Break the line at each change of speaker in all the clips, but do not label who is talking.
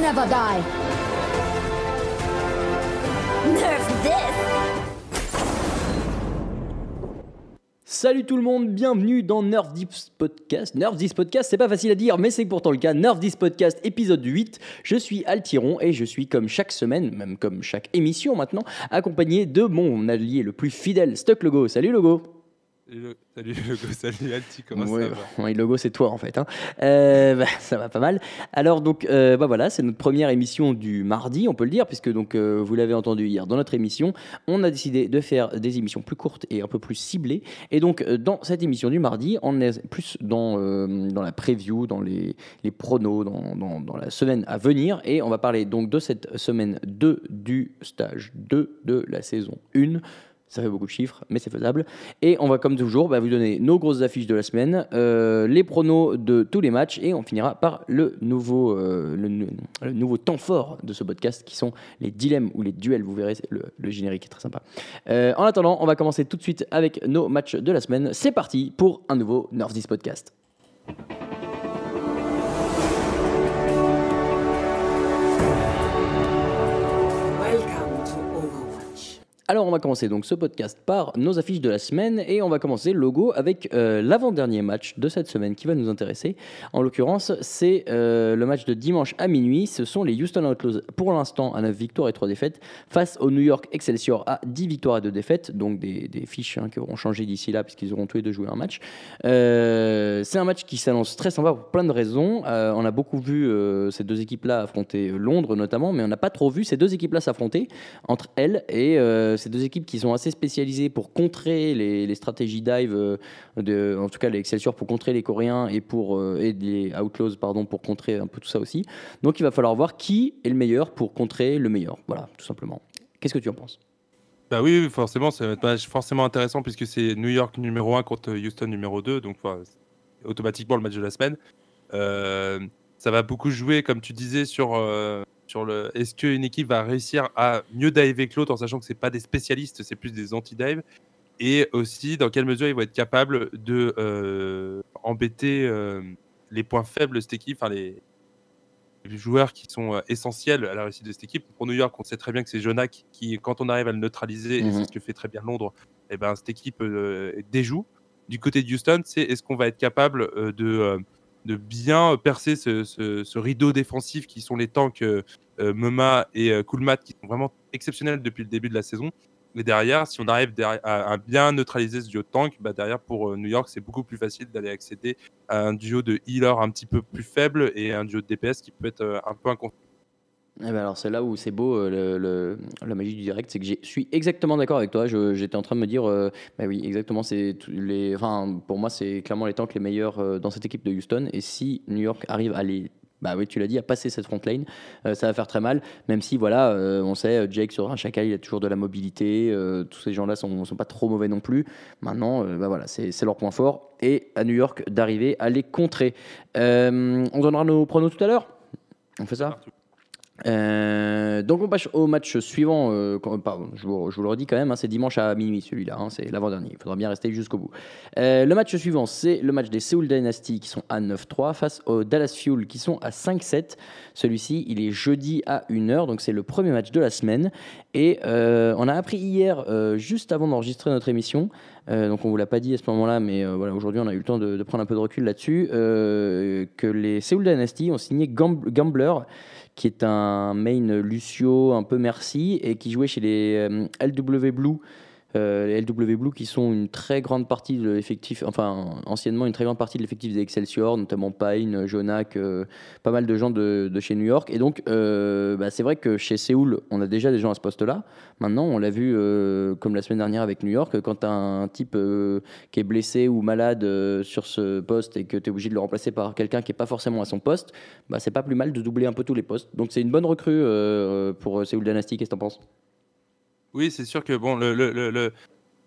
never die. Nerf.
Salut tout le monde, bienvenue dans Nerf This Podcast. Nerf This Podcast, c'est pas facile à dire, mais c'est pourtant le cas. Nerf This Podcast, épisode 8. Je suis Altiron et je suis comme chaque semaine, même comme chaque émission maintenant, accompagné de mon allié le plus fidèle, Stuck Logo. Salut Logo.
Salut, le- salut Logo, salut Alti, comment
Ouais,
ça va?
ouais, Logo, c'est toi en fait. hein. Euh, bah, ça va pas mal. Alors donc, euh, bah voilà, c'est notre première émission du mardi, on peut le dire, puisque donc euh, vous l'avez entendu hier dans notre émission, on a décidé de faire des émissions plus courtes et un peu plus ciblées. Et donc dans cette émission du mardi, on est plus dans dans la preview, dans les, les pronos, dans, dans, dans la semaine à venir, et on va parler donc de cette semaine 2 du stage 2 de la saison 1. Ça fait beaucoup de chiffres, mais c'est faisable. Et on va, comme toujours, bah, vous donner nos grosses affiches de la semaine, euh, les pronos de tous les matchs, et on finira par le nouveau, euh, le, nou- le nouveau temps fort de ce podcast, qui sont les dilemmes ou les duels. Vous verrez, le, générique est très sympa. Euh, en attendant, on va commencer tout de suite avec nos matchs de la semaine. C'est parti pour un nouveau North This Podcast. Alors on va commencer donc ce podcast par nos affiches de la semaine et on va commencer logo avec euh, l'avant-dernier match de cette semaine qui va nous intéresser. En l'occurrence c'est euh, le match de dimanche à minuit. Ce sont les Houston Outlaws pour l'instant à 9 victoires et 3 défaites face au New York Excelsior à 10 victoires et 2 défaites. Donc des, des fiches hein, qui auront changé d'ici là puisqu'ils auront tous les deux joué un match. Euh, c'est un match qui s'annonce très sympa pour plein de raisons. On a beaucoup vu ces deux équipes-là affronter Londres notamment, mais on n'a pas trop vu ces deux équipes-là s'affronter entre elles et ces deux équipes qui sont assez spécialisées pour contrer les, stratégies dive, euh, en tout cas les Excelsior pour contrer les Coréens et pour euh, les Outlaws pardon pour contrer un peu tout ça aussi. Donc il va falloir voir qui est le meilleur pour contrer le meilleur. Voilà, tout simplement. Qu'est-ce que tu en penses?
Bah oui, forcément, ça va être match forcément intéressant puisque c'est New York numéro 1 contre Houston numéro 2, donc c'est automatiquement le match de la semaine. Euh, ça va beaucoup jouer, comme tu disais, sur, sur le est-ce qu'une équipe va réussir à mieux diver que l'autre en sachant que c'est pas des spécialistes, c'est plus des anti-dive, et aussi dans quelle mesure ils vont être capables de euh, embêter euh, les points faibles de cette équipe, enfin les, les joueurs qui sont euh, essentiels à la réussite de cette équipe? Pour New York, on sait très bien que c'est Jonak qui, quand on arrive à le neutraliser, et
Mhm.
c'est ce que fait très bien Londres, et ben, cette équipe euh, déjoue. Du côté de Houston, c'est est-ce qu'on va être capable de, de bien percer ce, ce- rideau défensif qui sont les tanks euh, euh, Mema et euh, Coolmat qui sont vraiment exceptionnels depuis le début de la saison. Et derrière, si on arrive à, bien neutraliser ce duo de tank, bah derrière pour euh, New York, c'est beaucoup plus facile d'aller accéder à un duo de healer un petit peu plus faible et un duo de DPS qui peut être euh, un peu incontournable.
Eh ben alors c'est là où c'est beau euh, la magie du direct, c'est que je suis exactement d'accord avec toi. J'étais en train de me dire, euh, bah oui, exactement. Pour moi c'est clairement les tanks les meilleurs euh, dans cette équipe de Houston. Et si New York arrive à les, bah oui tu l'as dit, à passer cette front lane, ça va faire très mal. Même si voilà, on sait Jake sur un chacal, il a toujours de la mobilité. tous ces gens-là sont, sont pas trop mauvais non plus. Maintenant, bah voilà, c'est c'est leur point fort. Et à New York d'arriver à les contrer. Euh, on donnera nos pronos tout à l'heure? On fait ça? Euh, donc on passe au match suivant. euh, pardon, je, vous, le redis quand même, hein, c'est dimanche à minuit celui-là, hein, c'est l'avant-dernier. Il faudra bien rester jusqu'au bout. Euh, le match suivant, c'est le match des Seoul Dynasty qui sont à 9-3 face aux Dallas Fuel qui sont à 5-7. Celui-ci, il est jeudi à 1h, donc c'est le premier match de la semaine. Et on a appris hier, juste avant d'enregistrer notre émission, donc on vous l'a pas dit à ce moment-là, mais voilà, aujourd'hui on a eu le temps de, de prendre un peu de recul là-dessus, que les Seoul Dynasty ont signé Gamb- Gambler qui est un main Lucio un peu merci et qui jouait chez les euh, LW Blue. Euh, les LW Blue qui sont une très grande partie de l'effectif, enfin anciennement une très grande partie de l'effectif des Excelsior, notamment Pine, Jonak, euh, pas mal de gens de, de chez New York. Et donc euh, bah, c'est vrai que chez Séoul, on a déjà des gens à ce poste-là. Maintenant, on l'a vu comme la semaine dernière avec New York, quand un type qui est blessé ou malade sur ce poste et que tu es obligé de le remplacer par quelqu'un qui n'est pas forcément à son poste, bah, c'est pas plus mal de doubler un peu tous les postes. Donc c'est une bonne recrue pour Séoul Dynasty. Qu'est-ce que tu en penses?
Oui, c'est sûr que bon,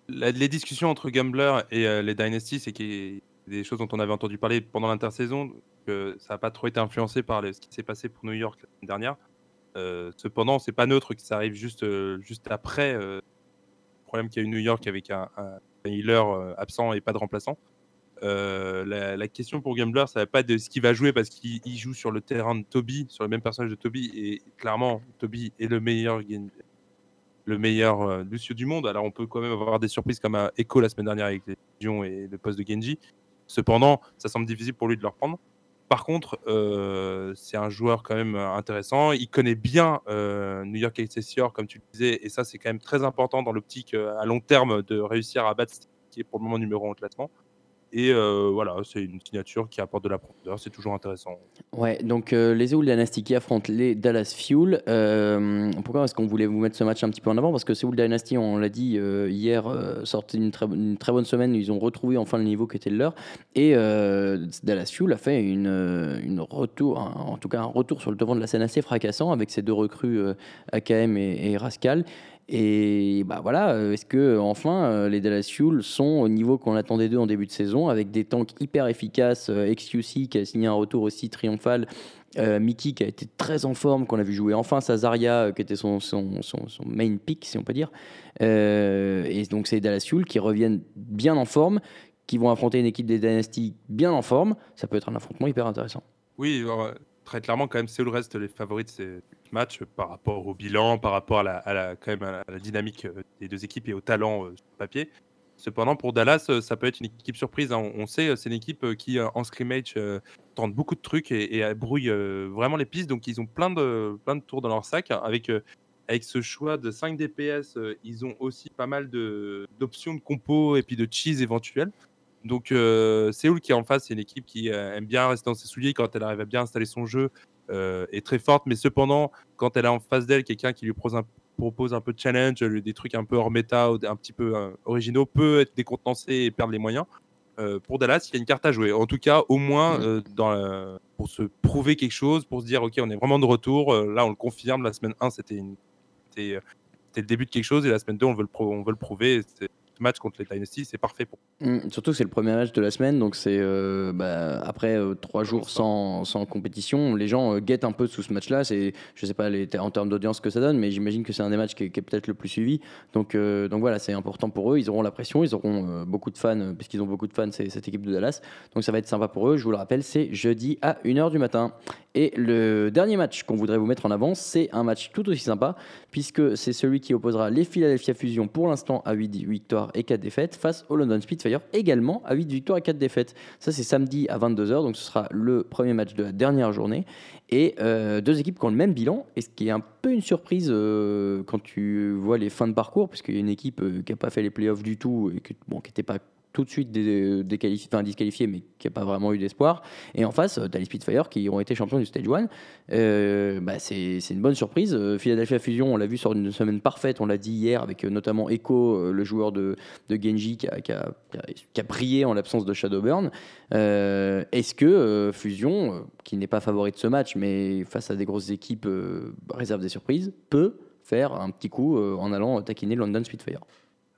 les discussions entre Gambler et euh, les Dynasties, c'est des choses dont on avait entendu parler pendant l'intersaison, que ça n'a pas trop été influencé par ce qui s'est passé pour New York la semaine dernière. Euh, cependant, c'est pas neutre que ça arrive juste, euh, juste après euh, le problème qu'il y a eu New York avec un, healer absent et pas de remplaçant. La, question pour Gambler, ça va pas de ce qu'il va jouer parce qu'il il joue sur le terrain de Toby, sur le même personnage de Toby. Et clairement, Toby est le meilleur, le meilleur euh, Lucio du monde. Alors on peut quand même avoir des surprises comme un Echo la semaine dernière avec les Légions et le poste de Genji. Cependant, ça semble difficile pour lui de le reprendre. Par contre, euh, c'est un joueur quand même euh, intéressant. Il connaît bien euh, New York Excelsior, comme tu le disais, et ça, c'est quand même très important dans l'optique euh, à long terme de réussir à battre qui est pour le moment numéro 1 au classement. Et euh, voilà, c'est une signature qui apporte de la profondeur, c'est toujours intéressant.
Ouais, donc euh, les Seoul Dynasty affrontent les Dallas Fuel. Euh, pourquoi est-ce qu'on voulait vous mettre ce match un petit peu en avant? Parce que Seoul Dynasty, on l'a dit hier, sortait une très, bonne semaine. Ils ont retrouvé enfin le niveau qui était le leur. Et Dallas Fuel a fait une, retour, un- en tout cas un retour sur le devant de la scène assez fracassant avec ses deux recrues AKM et Rascal. Et bah voilà, euh, est-ce que enfin euh, les Dallas Fuel sont au niveau qu'on attendait d'eux en début de saison avec des tanks hyper efficaces, euh, XQC qui a signé un retour aussi triomphal, euh, Mickey qui a été très en forme, qu'on a vu jouer enfin sa Zarya euh, qui était son, son, son, main pick si on peut dire. Euh, et donc c'est Dallas Fuel qui reviennent bien en forme, qui vont affronter une équipe des Dynasty bien en forme. Ça peut être un affrontement hyper intéressant.
Oui, euh, très clairement, quand même, Seoul reste les favoris de ces matchs par rapport au bilan, par rapport à la, dynamique euh, des deux équipes et au talent euh, sur papier. Cependant, pour Dallas, euh, ça peut être une équipe surprise. hein. On, sait, c'est une équipe qui, en scrimmage, tente beaucoup de trucs et, brouille vraiment les pistes. Donc, ils ont plein de, de tours dans leur sac. Avec, euh, avec ce choix de 5 DPS, ils ont aussi pas mal de- d'options de compos et puis de cheese éventuels. Donc, euh, Séoul qui est en face, c'est une équipe qui aime bien rester dans ses souliers quand elle arrive à bien installer son jeu, est très forte. Mais cependant, quand elle a en face d'elle quelqu'un qui lui propose un, propose un peu de challenge, des trucs un peu hors méta ou un petit peu euh, originaux, peut être décontenancé et perdre les moyens. Euh, pour Dallas, il y a une carte à jouer. En tout cas, au moins euh, dans la- pour se prouver quelque chose, pour se dire, OK, on est vraiment de retour. Euh, là, on le confirme. La semaine 1, c'était une- euh, le début de quelque chose. Et la semaine 2, on veut le, pro- on veut le prouver. Match contre les Dynasty, c'est parfait pour
Mm, surtout que c'est le premier match de la semaine, donc c'est euh, bah, après euh, trois jours sans, sans compétition, les gens euh, guettent un peu sous ce match-là. C'est, je sais pas les, en termes d'audience que ça donne, mais j'imagine que c'est un des matchs qui est, qui est peut-être le plus suivi. Donc, donc voilà, c'est important pour eux. Ils auront la pression, ils auront beaucoup de fans, euh, puisqu'ils ont beaucoup de fans, c'est cette équipe de Dallas. Donc ça va être sympa pour eux. Je vous le rappelle, c'est jeudi à 1h du matin. Et le dernier match qu'on voudrait vous mettre en avant, c'est un match tout aussi sympa, puisque c'est celui qui opposera les Philadelphia Fusion pour l'instant à 8 victoires et 4 défaites face au London Spitfire également à 8 victoires et 4 défaites. Ça c'est samedi à 22h, donc ce sera le premier match de la dernière journée. Et euh, deux équipes qui ont le même bilan, et ce qui est un peu une surprise euh, quand tu vois les fins de parcours, parce qu'il y a une équipe euh, qui n'a pas fait les playoffs du tout, et qui n'était pas tout de suite enfin, disqualifiée, mais qui n'a pas vraiment eu d'espoir. Et en face, tu as les Spitfire qui ont été champions du Stage 1. Euh, bah, c'est une bonne surprise. Euh, Philadelphia Fusion, on l'a vu sur une semaine parfaite, on l'a dit hier, avec euh, notamment Echo, euh, le joueur de, de Genji, qui a, qui a- brillé en l'absence de Shadowburn. Euh, Est-ce que euh, Fusion, euh, qui n'est pas favori de ce match, mais face à des grosses équipes euh, réserve des surprises, peut faire un petit coup euh, en allant taquiner London Spitfire?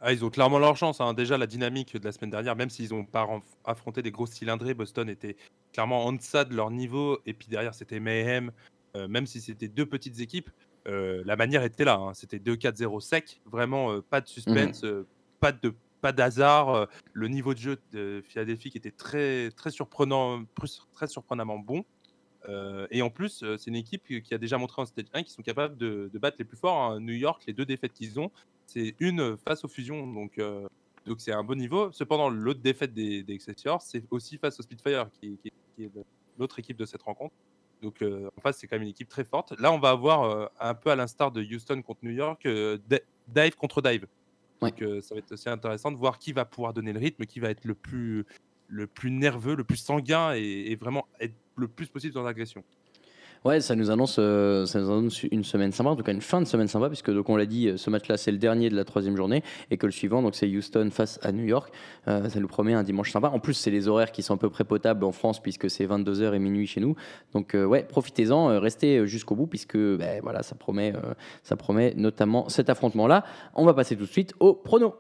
Ah, ils ont clairement leur chance. hein. Déjà, la dynamique de la semaine dernière, même s'ils n'ont pas affronté des grosses cylindrées, Boston était clairement en deçà de leur niveau. Et puis derrière, c'était Mayhem. Euh, même si c'était deux petites équipes, euh, la manière était là. hein. C'était 2-4-0 sec. Vraiment, euh, pas de suspense, euh, pas de pas d'hasard. Le niveau de jeu de Philadelphie qui était très, très, surprenant, très surprenamment bon. Euh, et en plus, euh, c'est une équipe qui a déjà montré en Stage 1 qu'ils sont capables de, de battre les plus forts. hein. New York, les deux défaites qu'ils ont, c'est une face aux fusions. Donc, euh, donc c'est un bon niveau. Cependant, l'autre défaite des, des Excelsior, c'est aussi face au Spitfire, qui, qui- qui est l'autre équipe de cette rencontre. Donc euh, en face, c'est quand même une équipe très forte. Là, on va avoir un peu à l'instar de Houston contre New York, di- dive contre dive.
Ouais.
Donc ça va être aussi intéressant de voir qui va pouvoir donner le rythme, qui va être le plus, le plus nerveux, le plus sanguin et, et vraiment être le plus possible dans l'agression.
Ouais, ça nous annonce, euh, ça nous annonce une semaine sympa, en tout cas une fin de semaine sympa, puisque donc on l'a dit, euh, ce match-là c'est le dernier de la troisième journée, et que le suivant donc c'est Houston face à New York. Euh, ça nous promet un dimanche sympa. En plus, c'est les horaires qui sont un peu prépotables en France, puisque c'est 22h et minuit chez nous. Donc ouais, profitez-en, restez jusqu'au bout, puisque ben, voilà, ça promet, ça promet notamment cet affrontement-là. On va passer tout de suite au prono.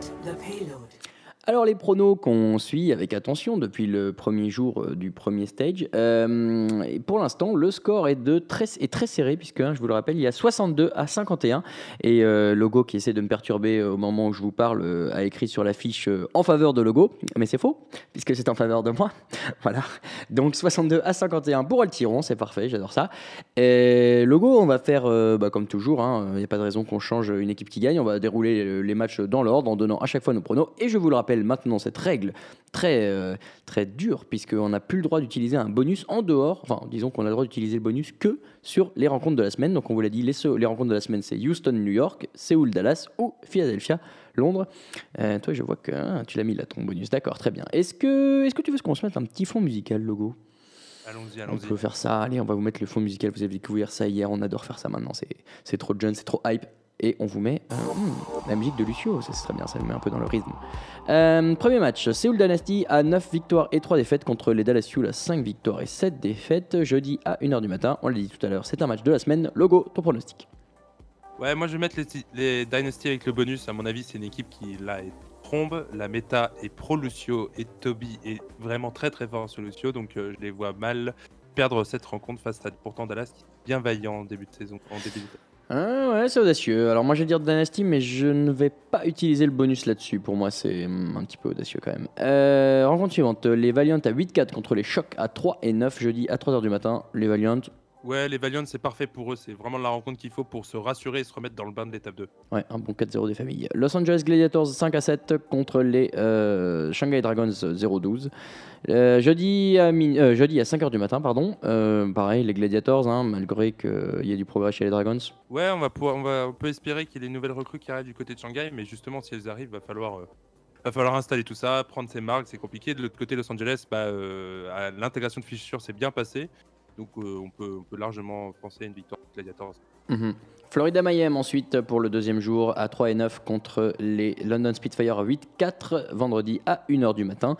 The payload.
Alors les pronos qu'on suit avec attention depuis le premier jour euh, du premier stage, euh, pour l'instant le score est, très, serré puisque hein, je vous le rappelle il y a 62 à 51 et euh, Logo qui essaie de me perturber au moment où je vous parle a écrit sur l'affiche en faveur de Logo, mais c'est faux puisque c'est en faveur de moi. voilà. Donc 62 à 51 pour Altiron, c'est parfait, j'adore ça. Et Logo, on va faire bah, comme toujours, il n'y a pas de raison qu'on change une équipe qui gagne, on va dérouler les matchs dans l'ordre en donnant à chaque fois nos pronos. Et je vous le rappelle maintenant, cette règle très, euh, très dure, puisqu'on n'a plus le droit d'utiliser un bonus en dehors, enfin disons qu'on a le droit d'utiliser le bonus que sur les rencontres de la semaine. Donc on vous l'a dit, les, les rencontres de la semaine, c'est Houston, New York, Séoul, Dallas ou Philadelphia. Londres. Euh, toi, je vois que hein, tu l'as mis là, ton bonus. D'accord, très bien. Est-ce que, est que tu veux qu'on se mette un petit fond musical, logo?
Allons-y,
on
allons-y.
peut faire ça. Allez, on va vous mettre le fond musical. Vous avez découvert ça hier. On adore faire ça maintenant. C'est, c'est trop jeune, c'est trop hype. Et on vous met euh, hmm, la musique de Lucio. Ça, c'est très bien. Ça nous met un peu dans le rythme. Euh, premier match. Seoul Dynasty à 9 victoires et 3 défaites contre les Dallas Fuel à 5 victoires et 7 défaites. Jeudi à 1h du matin. On l'a dit tout à l'heure. C'est un match de la semaine. Logo, ton pronostic.
Ouais, moi je vais mettre les, les Dynasty avec le bonus. À mon avis, c'est une équipe qui là est trombe. La méta est pro Lucio et Toby est vraiment très très fort sur Lucio. Donc euh, je les vois mal perdre cette rencontre face à pourtant Dallas qui est bien vaillant en début de saison. En début de...
Ah ouais, c'est audacieux. Alors moi je vais dire Dynasty, mais je ne vais pas utiliser le bonus là-dessus. Pour moi, c'est hum, un petit peu audacieux quand même. Euh, rencontre suivante. Les Valiant à 8-4 contre les Chocs à 3 et 9 jeudi à 3h du matin. Les Valiant,
Ouais, les Valiant c'est parfait pour eux. C'est vraiment la rencontre qu'il faut pour se rassurer et se remettre dans le bain de l'étape 2.
ouais, un bon 4-0 des familles. Los Angeles Gladiators 5 à 7 contre les euh, Shanghai Dragons 0-12. Euh, jeudi, à min- euh, jeudi à 5h du matin, pardon. Pareil, les Gladiators, hein, malgré qu'il y ait du progrès chez les Dragons.
Ouais, on va pouvoir, on va, on peut espérer qu'il y ait des nouvelles recrues qui arrivent du côté de Shanghai, mais justement, si elles arrivent, va falloir, va falloir installer tout ça, prendre ses marques, c'est compliqué. De l'autre côté, Los Angeles, bah, euh, l'intégration de Fisher s'est bien passée, donc euh, on, peut, on peut largement penser à une victoire des Gladiators.
Mhm. Florida Miami ensuite pour le deuxième jour à 3 et 9 contre les London Spitfire à 8-4 vendredi à 1h du matin.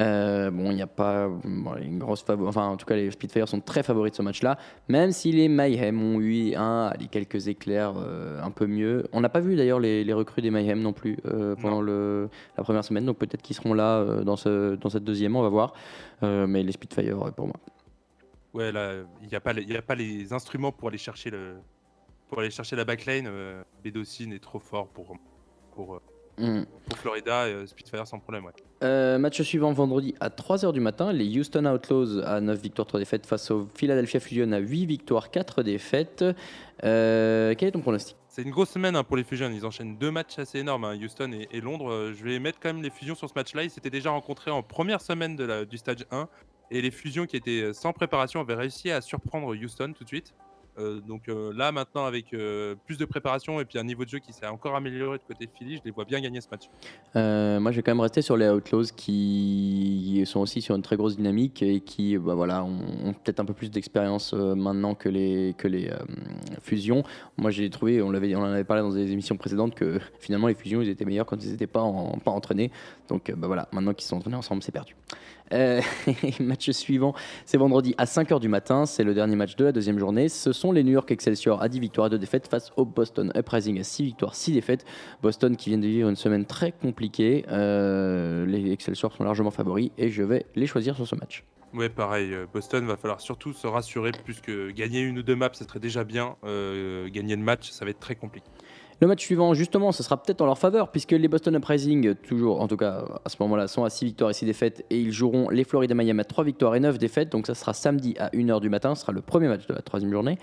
Euh, bon, il n'y a pas bon, une grosse enfin en tout cas les Spitfire sont très favoris de ce match-là, même si les Mayhem ont eu un, allez, quelques éclairs euh, un peu mieux. On n'a pas vu d'ailleurs les, les recrues des Mayhem non plus euh, pendant le, la première semaine, donc peut-être qu'ils seront là dans, ce, dans cette deuxième, on va voir. Mais les Spitfire pour moi.
Ouais, là, il n'y a, pas les- y a pas les instruments pour aller chercher, le, pour aller chercher la backline. Euh, Bédocine est trop fort pour, pour, euh, pour Florida, et, euh, Spitfire sans problème. Ouais.
Euh, match suivant vendredi à 3h du matin, les Houston Outlaws à 9 victoires, 3 défaites face au Philadelphia Fusion à 8 victoires, 4 défaites. Euh, quel est ton pronostic?
C'est une grosse semaine hein, pour les Fusions. Ils enchaînent deux matchs assez énormes, hein, Houston et, et Londres. Je vais mettre quand même les Fusions sur ce match-là. Ils s'étaient déjà rencontrés en première semaine de la- du stage 1. Et les Fusions qui étaient euh, sans préparation avaient réussi à surprendre Houston tout de suite. Euh, donc euh, là, maintenant, avec plus de préparation et puis un niveau de jeu qui s'est encore amélioré de côté Philly, je les vois bien gagner ce match.
Moi, je vais quand même rester sur les Outlaws qui sont aussi sur une très grosse dynamique et qui bah, voilà, ont, peut-être un peu plus d'expérience maintenant que les, que les fusions. Moi, j'ai trouvé, on, l'avait, on en avait parlé dans des émissions précédentes, que finalement, les fusions, ils étaient meilleurs quand ils n'étaient pas, pas entraînés. Donc bah, voilà, maintenant qu'ils sont entraînés ensemble, c'est perdu. Euh, match suivant, c'est vendredi à 5h du matin. C'est le dernier match de la deuxième journée. Ce sont les New York Excelsior à 10 victoires et 2 défaites face au Boston Uprising à 6 victoires, 6 défaites. Boston qui vient de vivre une semaine très compliquée. Euh, les Excelsior sont largement favoris et je vais les choisir sur ce match.
Ouais, pareil. euh, Boston va falloir surtout se rassurer, puisque gagner une ou deux maps, ça serait déjà bien. Gagner le match, ça va être très compliqué.
Le match suivant, justement, ce sera peut-être en leur faveur, puisque les Boston Uprising, toujours, en tout cas à ce moment-là, sont à 6 victoires et 6 défaites, et ils joueront les Florida Miami à 3 victoires et 9 défaites, donc ça sera samedi à 1h du matin, ce sera le premier match de la troisième journée.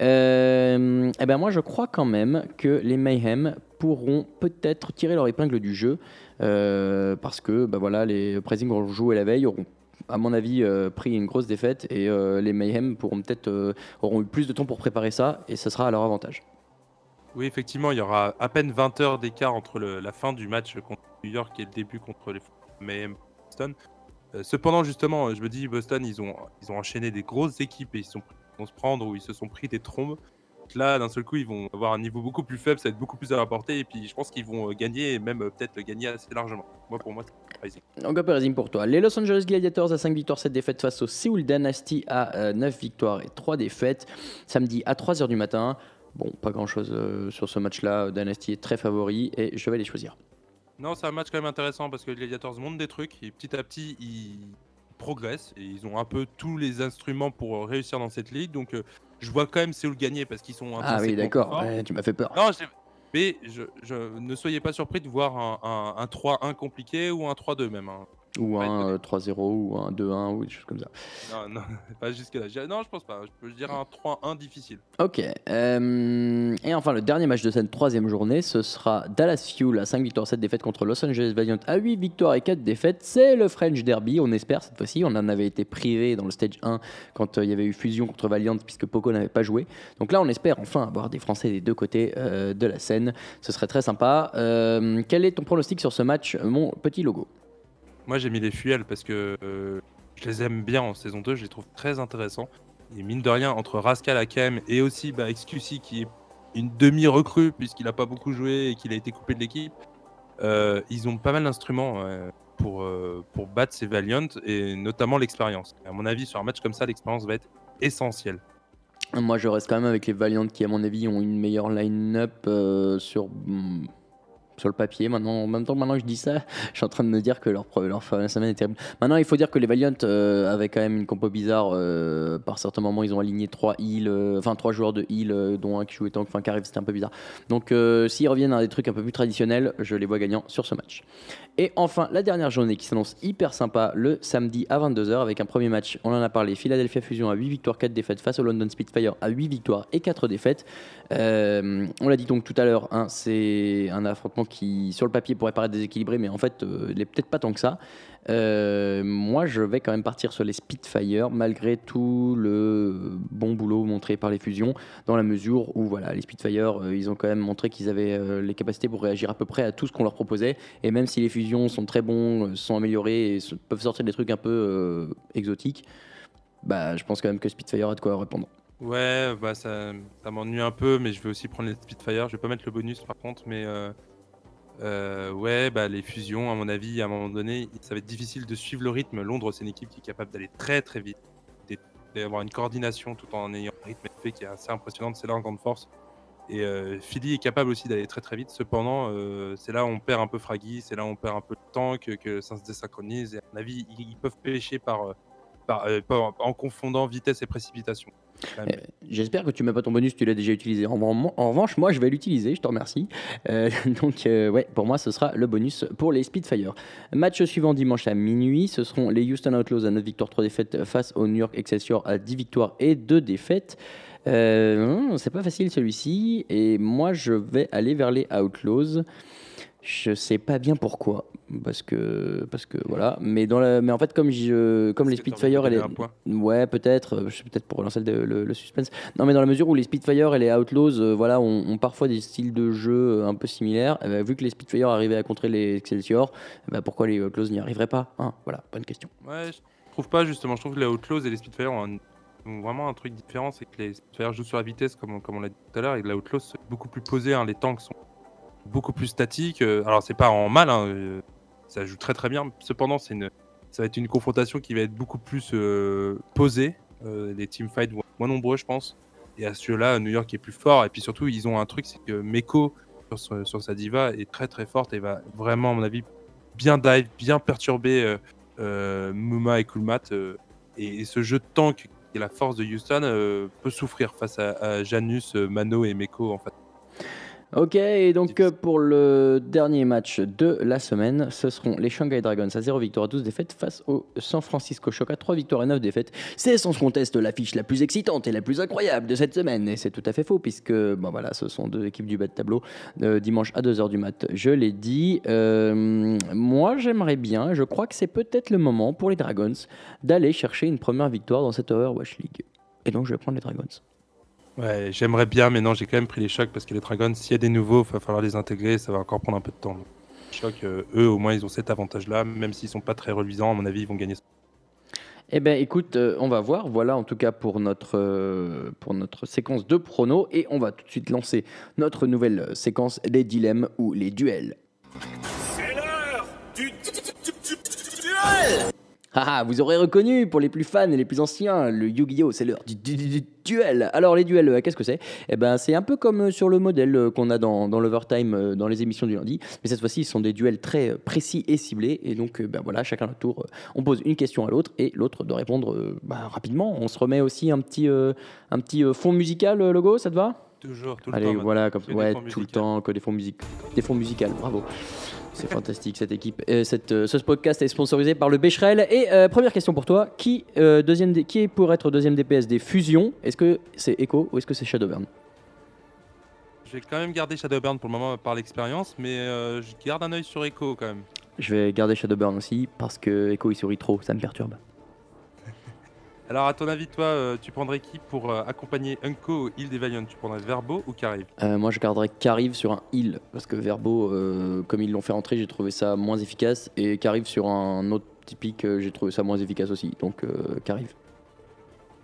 Euh, et ben moi, je crois quand même que les Mayhem pourront peut-être tirer leur épingle du jeu, euh, parce que bah voilà, les Uprising ont joué la veille, auront à mon avis, euh, pris une grosse défaite et les Mayhem pourront peut-être auront eu plus de temps pour préparer ça et ça sera à leur avantage.
Oui, effectivement, il y aura à peine 20 heures d'écart entre la fin du match contre New York et le début contre les Mayhem Boston. Euh, cependant, justement, je me dis, Boston, ils ont, ils ont enchaîné des grosses équipes et ils, sont, vont se prendre ou ils se sont pris des trombes. Donc Là, d'un seul coup, ils vont avoir un niveau beaucoup plus faible, ça va être beaucoup plus à rapporter et puis je pense qu'ils vont euh, gagner et même euh, peut-être gagner assez largement. Moi, pour moi, c'est.
Donc Uprising pour toi? Les Los Angeles Gladiators à 5 victoires, 7 défaites face au Seoul Dynasty à euh, 9 victoires et 3 défaites. Samedi à 3h du matin. Bon, pas grand chose sur ce match-là. Dynasty est très favori et je vais les choisir.
Non, c'est un match quand même intéressant parce que les Gladiators montrent des trucs et petit à petit ils progressent et ils ont un peu tous les instruments pour euh, réussir dans cette ligue. Donc euh, je vois quand même Séoul gagner parce qu'ils sont
Ah oui, d'accord. Ouais, tu m'as fait peur.
Non, mais je, je- ne soyez pas surpris de voir un, un- un 3-1 compliqué ou un 3-2 même. hein.
Ou
Ouais,
un euh, 3-0 ou un 2-1 ou des choses comme ça.
Non, non, pas jusque là. Non, je pense pas. Je peux dire un 3-1 difficile.
Ok. euh, et enfin, le dernier match de cette troisième journée, ce sera Dallas Fuel à 5 victoires, 7 défaites contre Los Angeles Valiant à 8 victoires et 4 défaites. C'est le French Derby, on espère cette fois-ci. On en avait été privé dans le stage 1 quand euh, il y avait eu fusion contre Valiant puisque Poco n'avait pas joué. Donc là, on espère enfin avoir des Français des deux côtés euh, de la scène. Ce serait très sympa. Euh, quel est ton pronostic sur ce match, mon petit logo?
Moi, j'ai mis les Fuels parce que euh, je les aime bien en saison 2. Je les trouve très intéressants. Et mine de rien, entre Rascal AKM et aussi bah, qui est une demi-recrue puisqu'il n'a pas beaucoup joué et qu'il a été coupé de l'équipe, euh, ils ont pas mal d'instruments pour, euh, pour battre ces Valiant et notamment l'expérience. À mon avis, sur un match comme ça, l'expérience va être essentielle.
Moi, je reste quand même avec les Valiant qui, à mon avis, ont une meilleure line-up sur, hmm, sur le papier. Maintenant, en même temps, maintenant que je dis ça, je suis en train de me dire que leur, leur semaine est terrible. Maintenant, il faut dire que les Valiant euh, avaient quand même une compo bizarre. euh, par certains moments, ils ont aligné trois heal, euh, enfin trois joueurs de heal, euh, dont un qui jouait tank, enfin qui arrive, c'était un peu bizarre. Donc, s'ils reviennent à des trucs un peu plus traditionnels, je les vois gagnants sur ce match. Et enfin, la dernière journée qui s'annonce hyper sympa le samedi à 22h avec un premier match, on en a parlé, Philadelphia Fusion à 8 victoires, 4 défaites face au London Spitfire à 8 victoires et 4 défaites. On l'a dit donc tout à l'heure, hein, c'est un affrontement qui sur le papier pourrait paraître déséquilibré, mais en fait, euh, il n'est peut-être pas tant que ça. Euh, moi, je vais quand même partir sur les Spitfire, malgré tout le bon boulot montré par les fusions, dans la mesure où voilà, les Spitfire, euh, ils ont quand même montré qu'ils avaient les capacités pour réagir à peu près à tout ce qu'on leur proposait. Et même si les fusions sont très bons, sont améliorés et peuvent sortir des trucs un peu exotiques, bah, je pense quand même que Spitfire a de quoi répondre.
Ouais, bah ça, m'ennuie un peu, mais je vais aussi prendre les Spitfire. Je vais pas mettre le bonus par contre, mais euh, ouais, bah les fusions, à mon avis, à un moment donné, ça va être difficile de suivre le rythme. Londres, c'est une équipe qui est capable d'aller très très vite, d'avoir une coordination tout en ayant un rythme qui est assez impressionnant. C'est là en grande force. Et euh, Philly est capable aussi d'aller très très vite. Cependant, euh, c'est là où on perd un peu Fraggy, c'est là où on perd un peu de temps, que, ça se désynchronise. Et à mon avis, ils, ils peuvent pêcher par, euh, en confondant vitesse et précipitation.
Euh, J'espère que tu mets pas ton bonus, tu l'as déjà utilisé. En, revanche, moi, je vais l'utiliser, je te remercie. Euh, donc, ouais, pour moi, ce sera le bonus pour les Spitfire. Match suivant dimanche à minuit, ce seront les Houston Outlaws à 9 victoires, 3 défaites face au New York Excelsior à 10 victoires et 2 défaites. Euh, c'est pas facile celui-ci, et moi, je vais aller vers les Outlaws. Je sais pas bien pourquoi, parce que, parce que voilà. Mais, dans la, mais en fait, comme, je, comme les
que
Spitfire, elle est, Ouais, peut-être. peut-être pour relancer le, le- le suspense. Non, mais dans la mesure où les Spitfire et les Outlaws, euh, voilà, ont, ont parfois des styles de jeu euh, un peu similaires. eh ben, vu que les Spitfire arrivaient à contrer les Excelsior, eh ben, pourquoi les Outlaws n'y arriveraient pas Hein, Voilà, bonne question.
Ouais, je trouve pas justement. Je trouve que les Outlaws et les Spitfire ont, un- ont vraiment un truc différent. C'est que les Spitfire jouent sur la vitesse, comme on, comme on l'a dit tout à l'heure, et les Outlaws beaucoup plus posés. hein. Les tanks sont beaucoup plus statiques. Euh, alors, c'est pas en mal, hein, ça joue très très bien. Cependant, ça va être une confrontation qui va être beaucoup plus euh, posée. Euh, les teamfights vont être moins nombreux, je pense. Et à ce jeu-là, New York est plus fort. Et puis surtout, ils ont un truc, c'est que Meko, sur, sa diva, est très très forte et va vraiment, à mon avis, bien dive, bien perturber euh, Muma et Kulmat. et, et ce jeu de tank, est la force de Houston, peut souffrir face à, à Janus, Mano et Meko, en fait.
Ok, et donc euh, pour le dernier match de la semaine, ce seront les Shanghai Dragons à 0 victoire, 12 défaites face au San Francisco Shock à 3 victoires et 9 défaites. C'est sans conteste l'affiche la plus excitante et la plus incroyable de cette semaine. Et c'est tout à fait faux, puisque bon, voilà, ce sont deux équipes du bas de tableau euh, dimanche à 2h du mat. Je l'ai dit. Euh, moi, j'aimerais bien, je crois que c'est peut-être le moment pour les Dragons d'aller chercher une première victoire dans cette Overwatch League. Et donc, je vais prendre les Dragons.
Ouais, j'aimerais bien, mais non, j'ai quand même pris les chocs parce que les Dragons, s'il y a des nouveaux, il va falloir les intégrer, ça va encore prendre un peu de temps. Donc, Choc, euh, eux, au moins, ils ont cet avantage-là, même s'ils sont pas très reluisants, à mon avis, ils vont gagner.
Eh bien, écoute, euh, on va voir. Voilà, en tout cas, pour notre, euh, pour notre séquence de pronos. Et on va tout de suite lancer notre nouvelle euh, séquence des dilemmes ou les duels. Ah, vous aurez reconnu pour les plus fans et les plus anciens, le Yu-Gi-Oh! c'est l'heure du, du- du- du duel. Alors, les duels, euh, qu'est-ce que c'est? Eh ben, c'est un peu comme euh, sur le modèle euh, qu'on a dans, dans l'Overtime, dans les émissions du lundi. Mais cette fois-ci, ce sont des duels très précis et ciblés. Et donc, ben voilà, chacun notre tour, on pose une question à l'autre et l'autre doit répondre bah, rapidement. On se remet aussi un petit, euh, un petit fond musical, logo, ça te va?
Toujours, tout le
Allez,
temps. maintenant.
voilà, comme ouais, tout le
musicaux.
temps, que des fonds musiques, des fonds musicales, bravo. C'est fantastique cette équipe. Et cette, euh, ce podcast est sponsorisé par le Becherel. Et euh, première question pour toi, qui, euh, deuxième D- qui est pour être deuxième DPS des fusions? Est-ce que c'est Echo ou est-ce que c'est Shadowburn?
Je vais quand même garder Shadowburn pour le moment par l'expérience, mais euh, je garde un œil sur Echo quand même.
Je vais garder Shadowburn aussi parce que Echo il sourit trop, ça me perturbe.
Alors, à ton avis, toi, euh, tu prendrais qui pour euh, accompagner Unko au Heal des Valiant Tu prendrais Verbo ou Carive?
Euh, moi je garderais Carive sur un heal parce que Verbo, euh, comme ils l'ont fait rentrer, j'ai trouvé ça moins efficace. Et Carive sur un autre typique, euh, j'ai trouvé ça moins efficace aussi. Donc euh, Carive.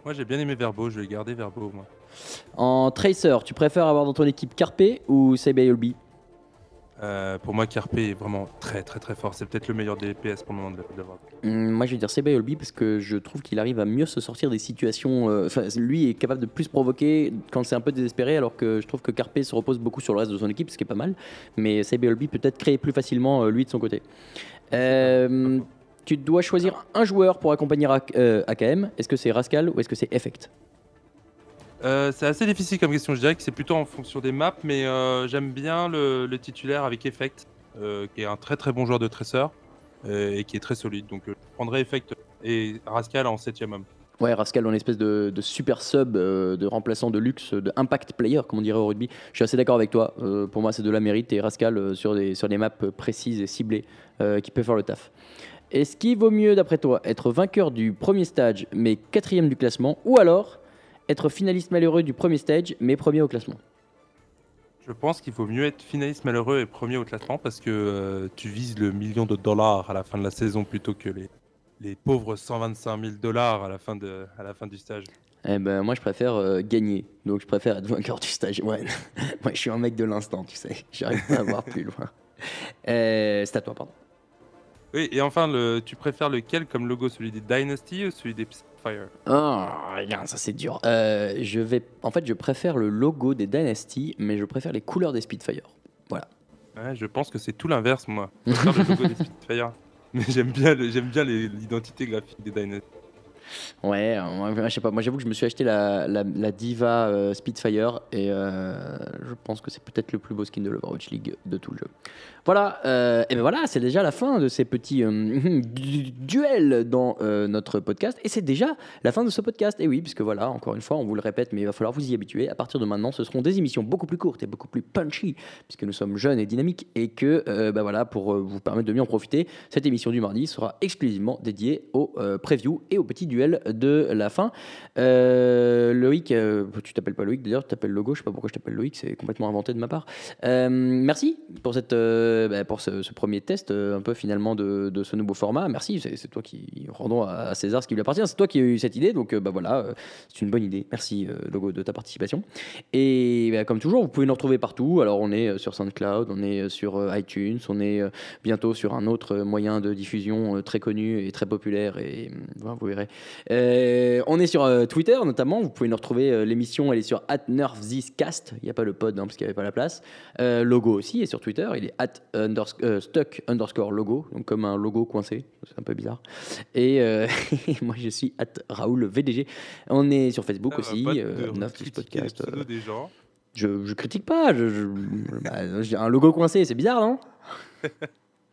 Moi, j'ai bien aimé Verbo, je vais garder Verbo, moi.
En Tracer, tu préfères avoir dans ton équipe Carpe ou Sabayolbi
Euh, pour moi, Carpe est vraiment très très très fort. C'est peut-être le meilleur DPS pour le moment de l'avoir.
Hum, Moi, je vais dire Sebayolbi parce que je trouve qu'il arrive à mieux se sortir des situations. euh, Enfin, lui est capable de plus provoquer quand c'est un peu désespéré, alors que je trouve que Carpe se repose beaucoup sur le reste de son équipe, ce qui est pas mal. Mais Sebayolbi peut être créer plus facilement euh, lui de son côté. Euh, tu dois choisir un joueur pour accompagner Ak- AKM. Est-ce que c'est Rascal ou est-ce que c'est Effect?
Euh, c'est assez difficile comme question. Je dirais que c'est plutôt en fonction des maps, mais euh, j'aime bien le, titulaire avec Effect, euh, qui est un très très bon joueur de euh, et qui est très solide. Donc, je prendrais Effect et Rascal en 7 homme.
Ouais, Rascal en espèce de, super sub, de remplaçant de luxe, de impact player, comme on dirait au rugby. Je suis assez d'accord avec toi. Pour moi, c'est de la mérite et Rascal sur, des, sur des maps précises et ciblées qui peut faire le taf. Est-ce qu'il vaut mieux, d'après toi, être vainqueur du premier stage mais quatrième du classement ou alors être finaliste malheureux du premier stage mais premier au classement
Je pense qu'il faut mieux être finaliste malheureux et premier au classement parce que euh, tu vises le million de dollars à la fin de la saison plutôt que les, les pauvres 125 000 dollars à la fin, de, à la fin du stage.
Eh ben, moi, je préfère euh, gagner. Donc, je préfère être vainqueur du stage. Ouais. moi, je suis un mec de l'instant, tu sais. J'arrive pas à voir plus loin. Euh, c'est à toi, pardon.
Oui, et enfin, le, tu préfères lequel comme logo? Celui des Dynasty ou celui des Spitfire?
Oh, regarde, ça c'est dur. Euh, je vais, en fait, je préfère le logo des Dynasty, mais je préfère les couleurs des Spitfire.
Ouais, je pense que c'est tout l'inverse, moi. Je préfère le logo des Spitfire. Mais j'aime bien, le- l'identité graphique des Dynasty.
Ouais, je sais pas. Moi, j'avoue que je me suis acheté la, la, Diva euh, Spitfire et euh, je pense que c'est peut-être le plus beau skin de l'Overwatch League de tout le jeu. Voilà, euh, et ben voilà, c'est déjà la fin de ces petits euh, du- duels dans notre podcast et c'est déjà la fin de ce podcast. Et oui, puisque voilà, encore une fois, on vous le répète, mais il va falloir vous y habituer. À partir de maintenant, ce seront des émissions beaucoup plus courtes et beaucoup plus punchy, puisque nous sommes jeunes et dynamiques et que, bah voilà, pour vous permettre de mieux en profiter, cette émission du mardi sera exclusivement dédiée aux previews et aux petits duels de la fin. Euh, Loïc, euh, tu t'appelles pas Loïc d'ailleurs, tu t'appelles Logo, je sais pas pourquoi je t'appelle Loïc, c'est complètement inventé de ma part. Euh, merci pour, euh, bah, ce, premier test, un peu finalement de, ce nouveau format. Merci, c'est toi qui rendons à, César ce qui lui appartient. C'est toi qui as eu cette idée, donc bah voilà, c'est une bonne idée. Merci Logo de ta participation. Et bah, comme toujours, vous pouvez nous retrouver partout. Alors on est sur SoundCloud, on est sur iTunes, on est bientôt sur un autre moyen de diffusion très connu et très populaire. Et voilà, vous verrez. Euh, on est sur euh, Twitter notamment. Vous pouvez nous retrouver. euh, L'émission, elle est sur @nerfthiscast. Il n'y a pas le pod hein, parce qu'il n'y avait pas la place. Logo aussi est sur Twitter. Il est at unders- stuck underscore logo, donc comme un logo coincé. C'est un peu bizarre. Et moi, je suis at Raoul VDG. On est sur Facebook
Ah,
aussi.
pas de
Nerf This
critiquer
podcast.
des gens.
je, je critique pas. Je, je- bah, un logo coincé, c'est bizarre, non?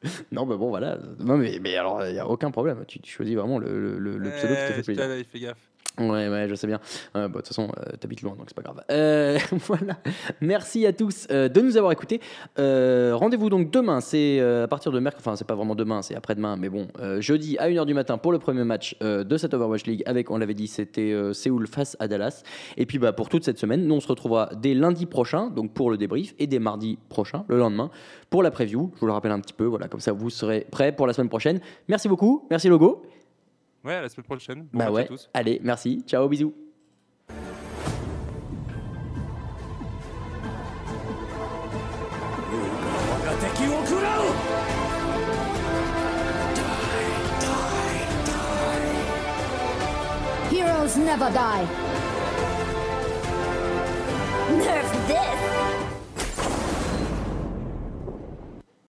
Non, bah bon, voilà. Non, mais, mais alors, il n'y a aucun problème. Tu, tu choisis vraiment le, le, le- le pseudo qui te fait plaisir.
là, gaffe.
Ouais, ouais, je sais bien. Euh, De toute façon, euh, t'habites loin, donc c'est pas grave. Euh, voilà. Merci à tous euh, de nous avoir écoutés. Euh, Rendez-vous donc demain. C'est à partir de mercredi. Enfin, c'est pas vraiment demain, c'est après-demain. Mais bon, jeudi à 1h du matin pour le premier match de cette Overwatch League avec, on l'avait dit, c'était Séoul face à Dallas. Et puis, bah, pour toute cette semaine, nous, on se retrouvera dès lundi prochain, donc pour le débrief, et dès mardi prochain, le lendemain, pour la preview. Je vous le rappelle un petit peu. Voilà, comme ça, vous serez prêts pour la semaine prochaine. Merci beaucoup. Merci, Logo.
Ouais, à la semaine prochaine. Bon
bah
ouais. à tous.
Allez, merci. Ciao, bisous.
Never die. Nerf this!